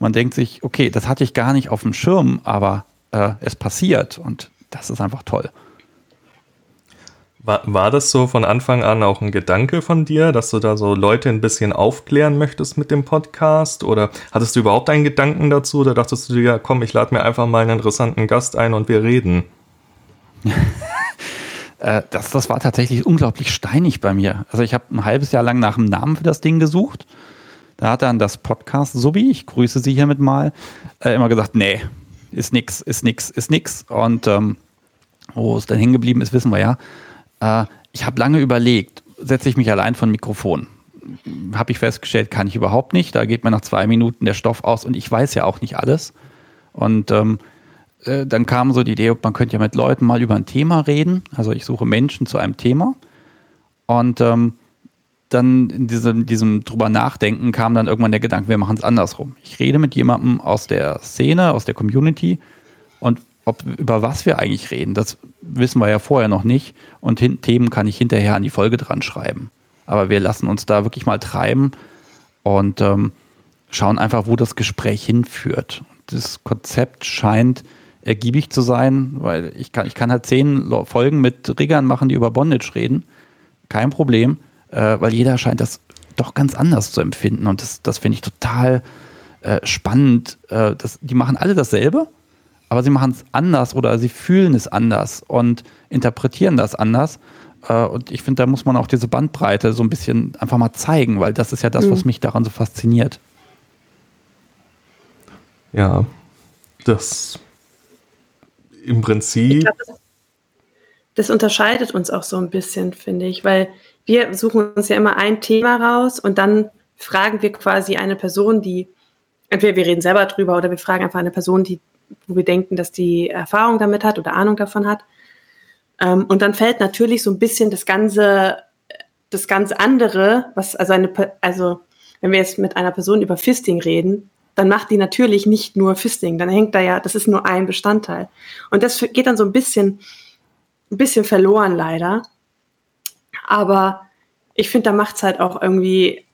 man denkt sich, okay, das hatte ich gar nicht auf dem Schirm, aber äh, es passiert und das ist einfach toll. War, war das so von Anfang an auch ein Gedanke von dir, dass du da so Leute ein bisschen aufklären möchtest mit dem Podcast? Oder hattest du überhaupt einen Gedanken dazu? Oder dachtest du dir, ja, komm, ich lade mir einfach mal einen interessanten Gast ein und wir reden? [LAUGHS] Äh, das, das war tatsächlich unglaublich steinig bei mir. Also ich habe ein halbes Jahr lang nach einem Namen für das Ding gesucht. Da hat dann das Podcast Subi, ich grüße Sie hiermit mal, äh, immer gesagt, nee, ist nix, ist nix, ist nix. Und ähm, wo es dann hängen geblieben ist, wissen wir ja. Äh, ich habe lange überlegt, setze ich mich allein von Mikrofon. Habe ich festgestellt, kann ich überhaupt nicht. Da geht mir nach zwei Minuten der Stoff aus und ich weiß ja auch nicht alles. Und ähm, äh, dann kam so die Idee, man könnte ja mit Leuten mal über ein Thema reden. Also ich suche Menschen zu einem Thema. Und ähm, dann in diesem, diesem drüber nachdenken kam dann irgendwann der Gedanke, wir machen es andersrum. Ich rede mit jemandem aus der Szene, aus der Community und ob, über was wir eigentlich reden, das wissen wir ja vorher noch nicht. Und hin, Themen kann ich hinterher an die Folge dran schreiben. Aber wir lassen uns da wirklich mal treiben und ähm, schauen einfach, wo das Gespräch hinführt. Das Konzept scheint ergiebig zu sein, weil ich kann, ich kann halt zehn Folgen mit Riggern machen, die über Bondage reden. Kein Problem, äh, weil jeder scheint das doch ganz anders zu empfinden. Und das, das finde ich total äh, spannend. Äh, das, die machen alle dasselbe, aber sie machen es anders oder sie fühlen es anders und interpretieren das anders. Äh, und ich finde, da muss man auch diese Bandbreite so ein bisschen einfach mal zeigen, weil das ist ja das, mhm. was mich daran so fasziniert. Ja, das im Prinzip. Glaub, das, das unterscheidet uns auch so ein bisschen, finde ich, weil wir suchen uns ja immer ein Thema raus und dann fragen wir quasi eine Person, die, entweder wir reden selber drüber oder wir fragen einfach eine Person, die, wo wir denken, dass die Erfahrung damit hat oder Ahnung davon hat. Ähm, und dann fällt natürlich so ein bisschen das ganze, das ganze andere, was, also eine, also wenn wir jetzt mit einer Person über Fisting reden, dann macht die natürlich nicht nur Fisting, dann hängt da ja, das ist nur ein Bestandteil. Und das geht dann so ein bisschen, ein bisschen verloren leider. Aber ich finde, da macht es halt auch irgendwie.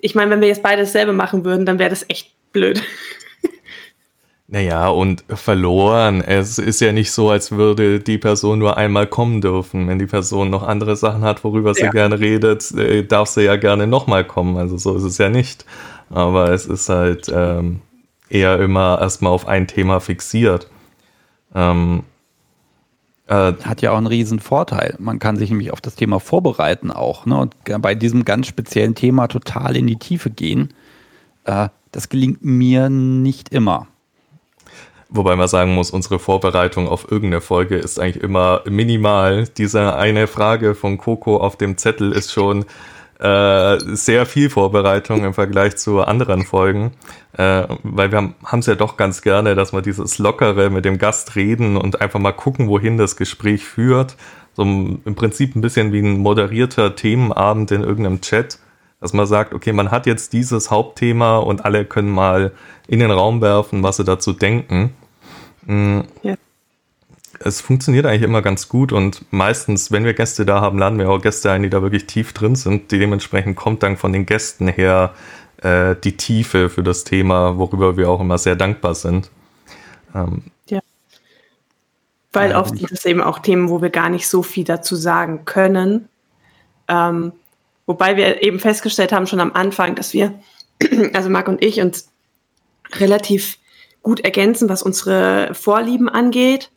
Ich meine, wenn wir jetzt beide dasselbe machen würden, dann wäre das echt blöd. [LAUGHS] Naja, und verloren. Es ist ja nicht so, als würde die Person nur einmal kommen dürfen. Wenn die Person noch andere Sachen hat, worüber sie ja. gerne redet, äh, darf sie ja gerne nochmal kommen. Also so ist es ja nicht. Aber es ist halt ähm, eher immer erstmal auf ein Thema fixiert. Ähm, äh, Hat ja auch einen riesen Vorteil. Man kann sich nämlich auf das Thema vorbereiten auch. Ne? Und bei diesem ganz speziellen Thema total in die Tiefe gehen. Äh, das gelingt mir nicht immer. Wobei man sagen muss, unsere Vorbereitung auf irgendeine Folge ist eigentlich immer minimal. Diese eine Frage von Coco auf dem Zettel ist schon äh, sehr viel Vorbereitung im Vergleich zu anderen Folgen, äh, weil wir haben es ja doch ganz gerne, dass wir dieses Lockere mit dem Gast reden und einfach mal gucken, wohin das Gespräch führt. So im Prinzip ein bisschen wie ein moderierter Themenabend in irgendeinem Chat, dass man sagt, okay, man hat jetzt dieses Hauptthema und alle können mal in den Raum werfen, was sie dazu denken. Mhm. Ja es funktioniert eigentlich immer ganz gut und meistens, wenn wir Gäste da haben, laden wir auch Gäste ein, die da wirklich tief drin sind. Dementsprechend kommt dann von den Gästen her äh, die Tiefe für das Thema, worüber wir auch immer sehr dankbar sind. Ähm, ja. Weil oft sind es eben auch Themen, wo wir gar nicht so viel dazu sagen können. Ähm, wobei wir eben festgestellt haben schon am Anfang, dass wir, [CLEARS THROAT] also Marc und ich, uns relativ gut ergänzen, was unsere Vorlieben angeht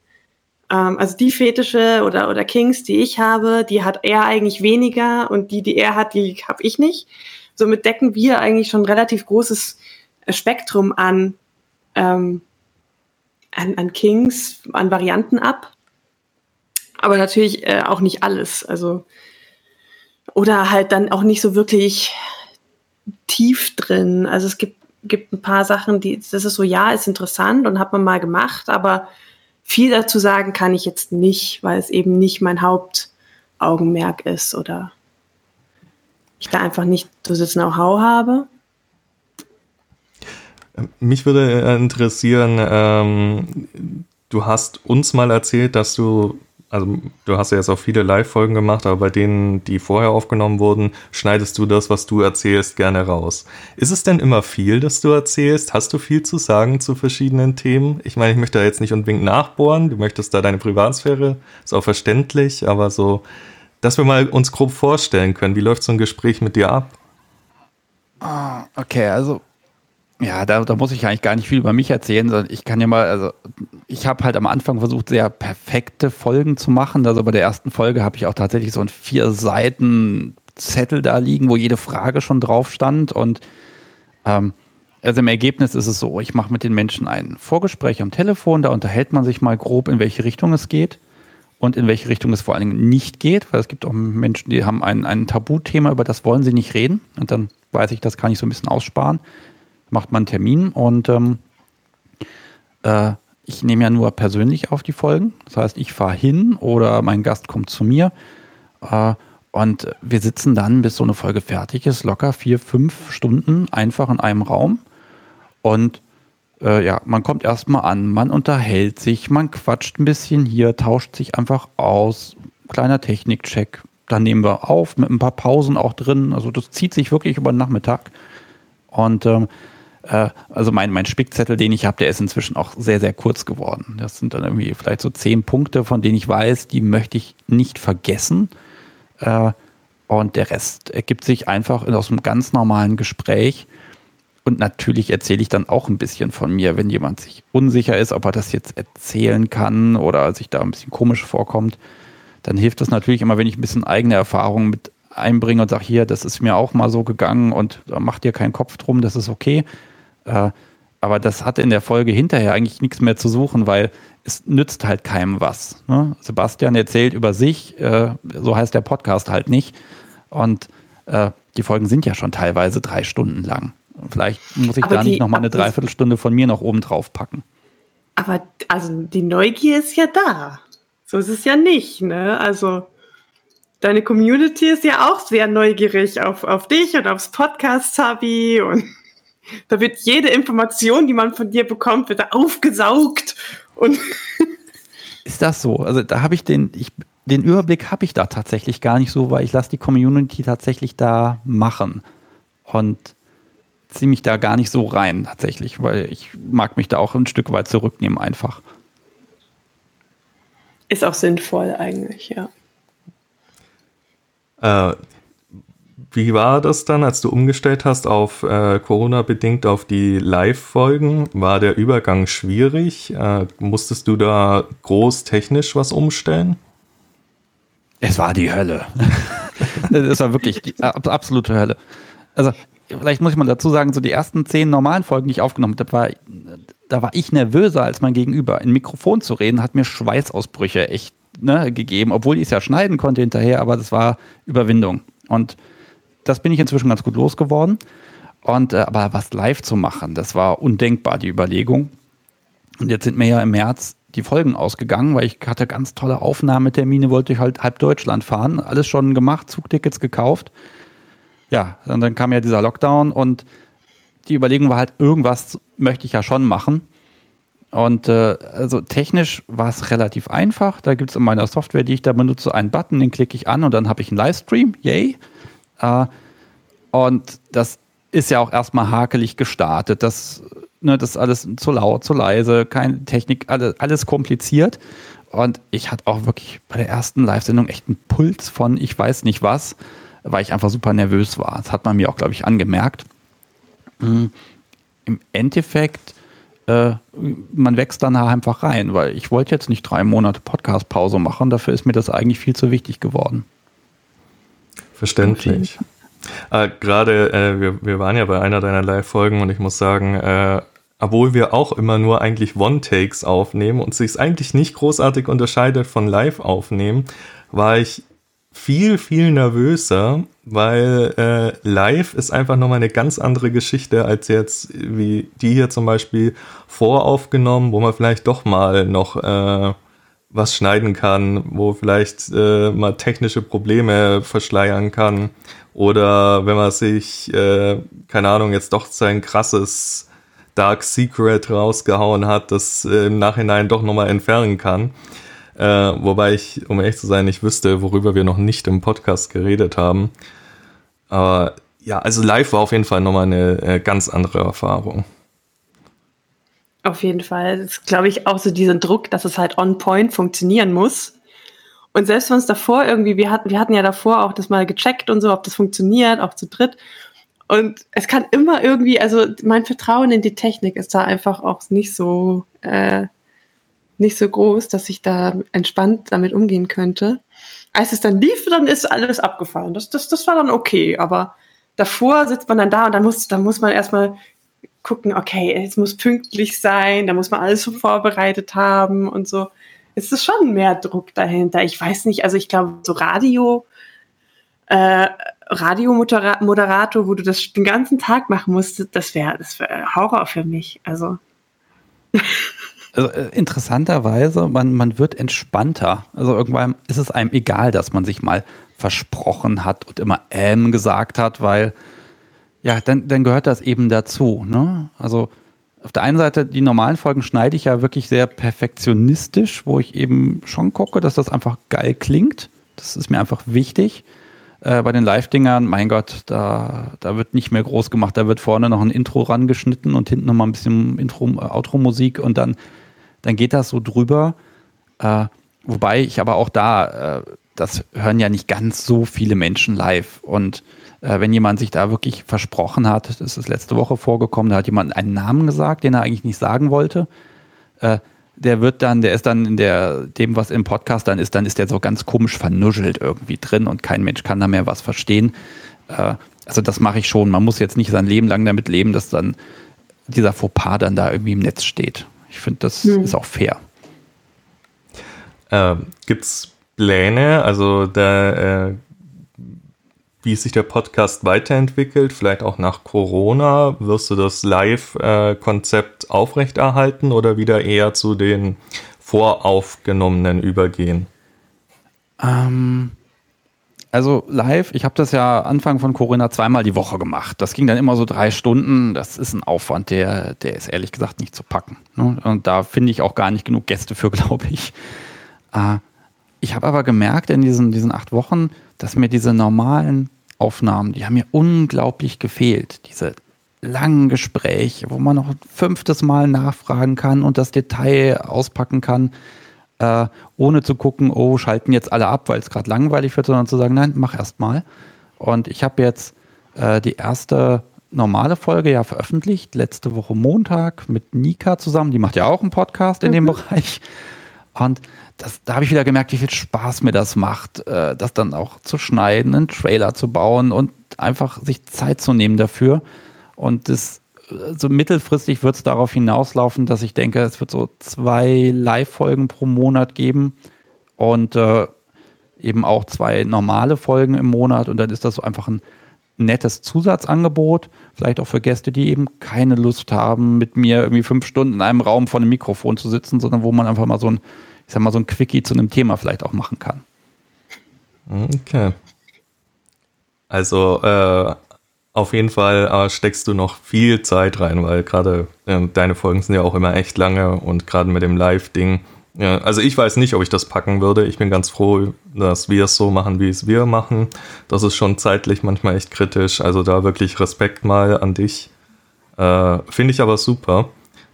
ähm, also die Fetische oder, oder Kings, die ich habe, die hat er eigentlich weniger und die, die er hat, die habe ich nicht. Somit decken wir eigentlich schon ein relativ großes Spektrum an, ähm, an, an Kings, an Varianten ab. Aber natürlich äh, auch nicht alles. Also, oder halt dann auch nicht so wirklich tief drin. Also es gibt, gibt ein paar Sachen, die, das ist so, ja, ist interessant und hat man mal gemacht, aber viel dazu sagen kann ich jetzt nicht, weil es eben nicht mein Hauptaugenmerk ist oder ich da einfach nicht so das Know-how habe. Mich würde interessieren, ähm, du hast uns mal erzählt, dass du also du hast ja jetzt auch viele Live-Folgen gemacht, aber bei denen, die vorher aufgenommen wurden, schneidest du das, was du erzählst, gerne raus. Ist es denn immer viel, dass du erzählst? Hast du viel zu sagen zu verschiedenen Themen? Ich meine, ich möchte da jetzt nicht unbedingt nachbohren, du möchtest da deine Privatsphäre, ist auch verständlich, aber so, dass wir mal uns grob vorstellen können, wie läuft so ein Gespräch mit dir ab? Ah, okay, also ja, da, da muss ich eigentlich gar nicht viel über mich erzählen, sondern ich kann ja mal, also ich habe halt am Anfang versucht, sehr perfekte Folgen zu machen. Also bei der ersten Folge habe ich auch tatsächlich so ein vier Seiten Zettel da liegen, wo jede Frage schon drauf stand. Und ähm, also im Ergebnis ist es so, ich mache mit den Menschen ein Vorgespräch am Telefon, da unterhält man sich mal grob, in welche Richtung es geht und in welche Richtung es vor allen Dingen nicht geht, weil es gibt auch Menschen, die haben ein, ein Tabuthema, über das wollen sie nicht reden. Und dann weiß ich, das kann ich so ein bisschen aussparen macht man einen Termin und ähm, äh, ich nehme ja nur persönlich auf die Folgen. Das heißt, ich fahre hin oder mein Gast kommt zu mir äh, und wir sitzen dann, bis so eine Folge fertig ist, locker vier, fünf Stunden einfach in einem Raum und äh, ja, man kommt erstmal an, man unterhält sich, man quatscht ein bisschen hier, tauscht sich einfach aus, kleiner Technikcheck. Dann nehmen wir auf mit ein paar Pausen auch drin. Also das zieht sich wirklich über den Nachmittag. Und ähm, äh, also mein, mein Spickzettel, den ich habe, der ist inzwischen auch sehr, sehr kurz geworden. Das sind dann irgendwie vielleicht so zehn Punkte, von denen ich weiß, die möchte ich nicht vergessen. Äh, und der Rest ergibt sich einfach aus einem ganz normalen Gespräch. und natürlich erzähle ich dann auch ein bisschen von mir, wenn jemand sich unsicher ist, ob er das jetzt erzählen kann oder sich da ein bisschen komisch vorkommt. Dann hilft es natürlich immer, wenn ich ein bisschen eigene Erfahrungen mit einbringe und sage, hier, das ist mir auch mal so gegangen und da macht dir keinen Kopf drum, das ist okay. Äh, aber das hat in der Folge hinterher eigentlich nichts mehr zu suchen, weil es nützt halt keinem was. Ne? Sebastian erzählt über sich, äh, so heißt der Podcast halt nicht. Und äh, die Folgen sind ja schon teilweise drei Stunden lang. Vielleicht muss ich aber da die, nicht nochmal eine Dreiviertelstunde von mir noch oben drauf packen. Aber also die Neugier ist ja da. So ist es ja nicht, ne? Also deine Community ist ja auch sehr neugierig auf, auf dich und aufs Podcast, Sabi. Und da wird jede Information, die man von dir bekommt, wird aufgesaugt. Und [LAUGHS] ist das so? Also da habe ich den, ich, den Überblick habe ich da tatsächlich gar nicht so, weil ich lasse die Community tatsächlich da machen. Und ziehe mich da gar nicht so rein tatsächlich, weil ich mag mich da auch ein Stück weit zurücknehmen einfach. Ist auch sinnvoll eigentlich, ja. Äh, wie war das dann, als du umgestellt hast auf äh, Corona-bedingt auf die Live-Folgen? War der Übergang schwierig? Äh, musstest du da groß technisch was umstellen? Es war die Hölle. [LAUGHS] es war wirklich die absolute Hölle. Also vielleicht muss ich mal dazu sagen, so die ersten zehn normalen Folgen, die ich aufgenommen habe, war, da war ich nervöser als mein Gegenüber. Ein Mikrofon zu reden hat mir Schweißausbrüche echt ne, gegeben, obwohl ich es ja schneiden konnte hinterher, aber das war Überwindung. Und das bin ich inzwischen ganz gut losgeworden. Und äh, aber was live zu machen, das war undenkbar, die Überlegung. Und jetzt sind mir ja im März die Folgen ausgegangen, weil ich hatte ganz tolle Aufnahmetermine, wollte ich halt halb Deutschland fahren, alles schon gemacht, Zugtickets gekauft ja, und dann kam ja dieser Lockdown und die Überlegung war halt, irgendwas möchte ich ja schon machen. Und äh, also technisch war es relativ einfach. Da gibt es in meiner Software, die ich da benutze, einen Button, den klicke ich an und dann habe ich einen Livestream. Yay. Äh, und das ist ja auch erstmal hakelig gestartet. Das, ne, das ist alles zu laut, zu leise, keine Technik, alles, alles kompliziert. Und ich hatte auch wirklich bei der ersten Live-Sendung echt einen Puls von ich weiß nicht was weil ich einfach super nervös war. Das hat man mir auch, glaube ich, angemerkt. Mhm. Im Endeffekt, äh, man wächst dann einfach rein, weil ich wollte jetzt nicht drei Monate Podcast-Pause machen. Dafür ist mir das eigentlich viel zu wichtig geworden. Verständlich. Äh, Gerade, äh, wir, wir waren ja bei einer deiner Live-Folgen und ich muss sagen, äh, obwohl wir auch immer nur eigentlich One-Takes aufnehmen und sich eigentlich nicht großartig unterscheidet von Live-Aufnehmen, war ich viel, viel nervöser, weil äh, live ist einfach nochmal eine ganz andere Geschichte als jetzt wie die hier zum Beispiel voraufgenommen, wo man vielleicht doch mal noch äh, was schneiden kann, wo vielleicht äh, mal technische Probleme verschleiern kann oder wenn man sich, äh, keine Ahnung, jetzt doch sein krasses Dark Secret rausgehauen hat, das äh, im Nachhinein doch nochmal entfernen kann. Äh, wobei ich, um ehrlich zu sein, nicht wüsste, worüber wir noch nicht im Podcast geredet haben. Aber ja, also live war auf jeden Fall nochmal eine äh, ganz andere Erfahrung. Auf jeden Fall. Das ist, glaube ich, auch so diesen Druck, dass es halt on point funktionieren muss. Und selbst wenn es davor irgendwie, wir hatten, wir hatten ja davor auch das mal gecheckt und so, ob das funktioniert, auch zu dritt. Und es kann immer irgendwie, also mein Vertrauen in die Technik ist da einfach auch nicht so äh, nicht so groß, dass ich da entspannt damit umgehen könnte. Als es dann lief, dann ist alles abgefahren. Das, das, das war dann okay. Aber davor sitzt man dann da und dann muss, dann muss man erstmal gucken, okay, es muss pünktlich sein, da muss man alles schon vorbereitet haben und so. Es ist schon mehr Druck dahinter. Ich weiß nicht, also ich glaube, so Radio, äh, Radiomoderator, wo du das den ganzen Tag machen musst, das wäre das wär Horror für mich. Also. [LAUGHS] Also äh, interessanterweise, man, man wird entspannter. Also irgendwann ist es einem egal, dass man sich mal versprochen hat und immer ähm gesagt hat, weil ja, dann, dann gehört das eben dazu. Ne? Also auf der einen Seite, die normalen Folgen schneide ich ja wirklich sehr perfektionistisch, wo ich eben schon gucke, dass das einfach geil klingt. Das ist mir einfach wichtig. Äh, bei den Live-Dingern, mein Gott, da, da wird nicht mehr groß gemacht. Da wird vorne noch ein Intro rangeschnitten und hinten nochmal ein bisschen Intro, äh, Outro-Musik und dann dann geht das so drüber. Äh, wobei ich aber auch da, äh, das hören ja nicht ganz so viele Menschen live. Und äh, wenn jemand sich da wirklich versprochen hat, das ist letzte Woche vorgekommen, da hat jemand einen Namen gesagt, den er eigentlich nicht sagen wollte. Äh, der wird dann, der ist dann in der, dem, was im Podcast dann ist, dann ist der so ganz komisch vernuschelt irgendwie drin und kein Mensch kann da mehr was verstehen. Äh, also das mache ich schon. Man muss jetzt nicht sein Leben lang damit leben, dass dann dieser Fauxpas dann da irgendwie im Netz steht. Ich finde, das hm. ist auch fair. Ähm, Gibt es Pläne, also da, äh, wie sich der Podcast weiterentwickelt, vielleicht auch nach Corona? Wirst du das Live-Konzept aufrechterhalten oder wieder eher zu den voraufgenommenen übergehen? Ähm, also live, ich habe das ja Anfang von Corona zweimal die Woche gemacht. Das ging dann immer so drei Stunden. Das ist ein Aufwand, der, der ist ehrlich gesagt nicht zu packen. Ne? Und da finde ich auch gar nicht genug Gäste für, [LAUGHS] glaube ich. Äh, ich habe aber gemerkt in diesen, diesen acht Wochen, dass mir diese normalen Aufnahmen, die haben mir unglaublich gefehlt. Diese langen Gespräche, wo man noch ein fünftes Mal nachfragen kann und das Detail auspacken kann, äh, ohne zu gucken, oh, schalten jetzt alle ab, weil es gerade langweilig wird, sondern zu sagen, nein, mach erst mal. Und ich habe jetzt äh, die erste normale Folge ja veröffentlicht, letzte Woche Montag mit Nika zusammen. Die macht ja auch einen Podcast in mhm. dem Bereich. Und das, da habe ich wieder gemerkt, wie viel Spaß mir das macht, äh, das dann auch zu schneiden, einen Trailer zu bauen und einfach sich Zeit zu nehmen dafür. Und das so mittelfristig wird es darauf hinauslaufen, dass ich denke, es wird so zwei Live-Folgen pro Monat geben und äh, eben auch zwei normale Folgen im Monat. Und dann ist das so einfach ein nettes Zusatzangebot, vielleicht auch für Gäste, die eben keine Lust haben, mit mir irgendwie fünf Stunden in einem Raum vor einem Mikrofon zu sitzen, sondern wo man einfach mal so ein, ich sag mal, so ein Quickie zu einem Thema vielleicht auch machen kann. Okay. Also äh, auf jeden Fall äh, steckst du noch viel Zeit rein, weil gerade äh, deine Folgen sind ja auch immer echt lange und gerade mit dem Live-Ding. Ja, also ich weiß nicht, ob ich das packen würde. Ich bin ganz froh, dass wir es so machen, wie es wir machen. Das ist schon zeitlich manchmal echt kritisch. Also da wirklich Respekt mal an dich. Äh, Finde ich aber super.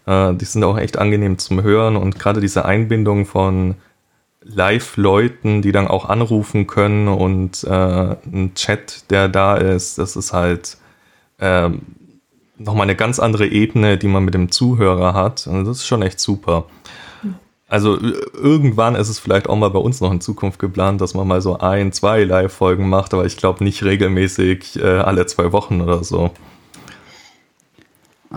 Äh, die sind auch echt angenehm zum Hören und gerade diese Einbindung von Live-Leuten, die dann auch anrufen können und äh, ein Chat, der da ist, das ist halt äh, nochmal eine ganz andere Ebene, die man mit dem Zuhörer hat. Und das ist schon echt super. Also irgendwann ist es vielleicht auch mal bei uns noch in Zukunft geplant, dass man mal so ein, zwei Live-Folgen macht, aber ich glaube nicht regelmäßig äh, alle zwei Wochen oder so.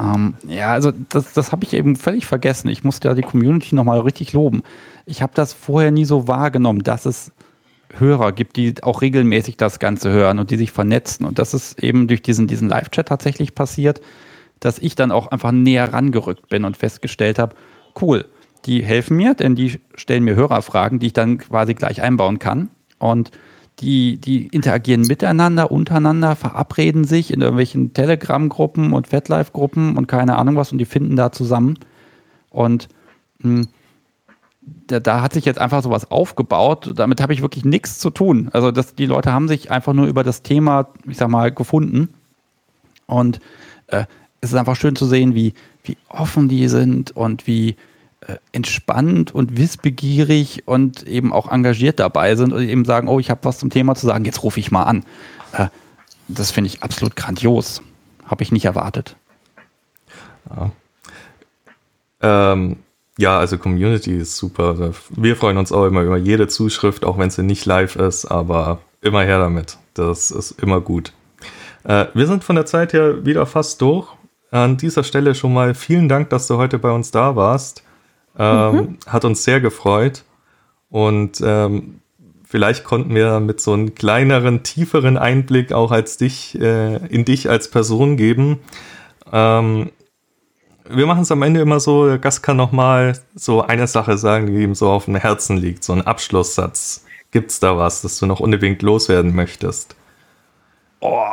Ähm, ja, also das, das habe ich eben völlig vergessen. Ich musste ja die Community nochmal richtig loben ich habe das vorher nie so wahrgenommen, dass es Hörer gibt, die auch regelmäßig das Ganze hören und die sich vernetzen. Und das ist eben durch diesen, diesen Live-Chat tatsächlich passiert, dass ich dann auch einfach näher rangerückt bin und festgestellt habe, cool, die helfen mir, denn die stellen mir Hörerfragen, die ich dann quasi gleich einbauen kann. Und die, die interagieren miteinander, untereinander, verabreden sich in irgendwelchen Telegram-Gruppen und FatLife-Gruppen und keine Ahnung was und die finden da zusammen. Und mh, hm, da, da, hat sich jetzt einfach sowas aufgebaut. Damit habe ich wirklich nichts zu tun. Also das, die Leute haben sich einfach nur über das Thema, ich sag mal, gefunden. Und äh, es ist einfach schön zu sehen, wie, wie offen die sind und wie entspannt und wissbegierig und eben auch engagiert dabei sind und eben sagen, oh, ich habe was zum Thema zu sagen, jetzt rufe ich mal an. Äh, das finde ich absolut grandios. Habe ich nicht erwartet. Ja. Ähm, ja, also Community ist super. Wir freuen uns auch immer über jede Zuschrift, auch wenn sie nicht live ist, aber immer her damit. Das ist immer gut. Äh, wir sind von der Zeit her wieder fast durch. An dieser Stelle schon mal vielen Dank, dass du heute bei uns da warst. Ähm, mhm. Hat uns sehr gefreut. Und ähm, vielleicht konnten wir mit so einem kleineren, tieferen Einblick auch als dich, äh, in dich als Person geben. Ähm, wir machen es am Ende immer so, der Gast kann nochmal so eine Sache sagen, die ihm so auf dem Herzen liegt, so ein Abschlusssatz. Gibt es da was, das du noch unbedingt loswerden möchtest? Oh,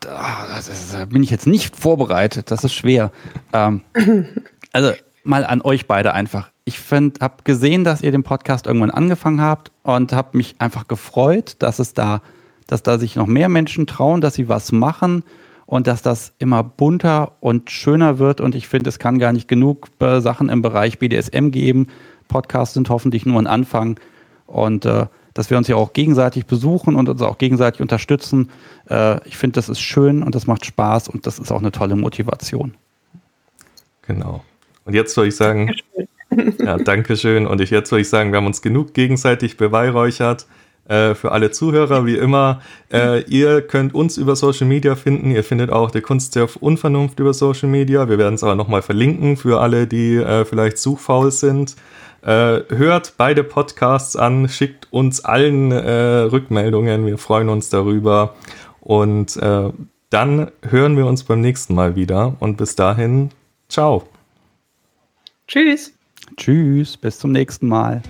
da, da bin ich jetzt nicht vorbereitet, das ist schwer. Ähm, [CLEARS THROAT] also mal an euch beide einfach. Ich habe gesehen, dass ihr den Podcast irgendwann angefangen habt und habe mich einfach gefreut, dass es da, dass da sich noch mehr Menschen trauen, dass sie was machen und dass das immer bunter und schöner wird. Und ich finde, es kann gar nicht genug Sachen im Bereich BDSM geben. Podcasts sind hoffentlich nur ein Anfang. Und äh, dass wir uns ja auch gegenseitig besuchen und uns auch gegenseitig unterstützen. Äh, ich finde, das ist schön und das macht Spaß und das ist auch eine tolle Motivation. Genau. Und jetzt soll ich sagen, ja, danke schön. Und ich, jetzt soll ich sagen, wir haben uns genug gegenseitig beweihräuchert. Äh, für alle Zuhörer, wie immer, äh, ihr könnt uns über Social Media finden. Ihr findet auch der Kunst der Unvernunft über Social Media. Wir werden es aber nochmal verlinken für alle, die äh, vielleicht suchfaul sind. Äh, hört beide Podcasts an, schickt uns allen äh, Rückmeldungen. Wir freuen uns darüber. Und äh, dann hören wir uns beim nächsten Mal wieder. Und bis dahin, ciao. Tschüss. Tschüss, bis zum nächsten Mal.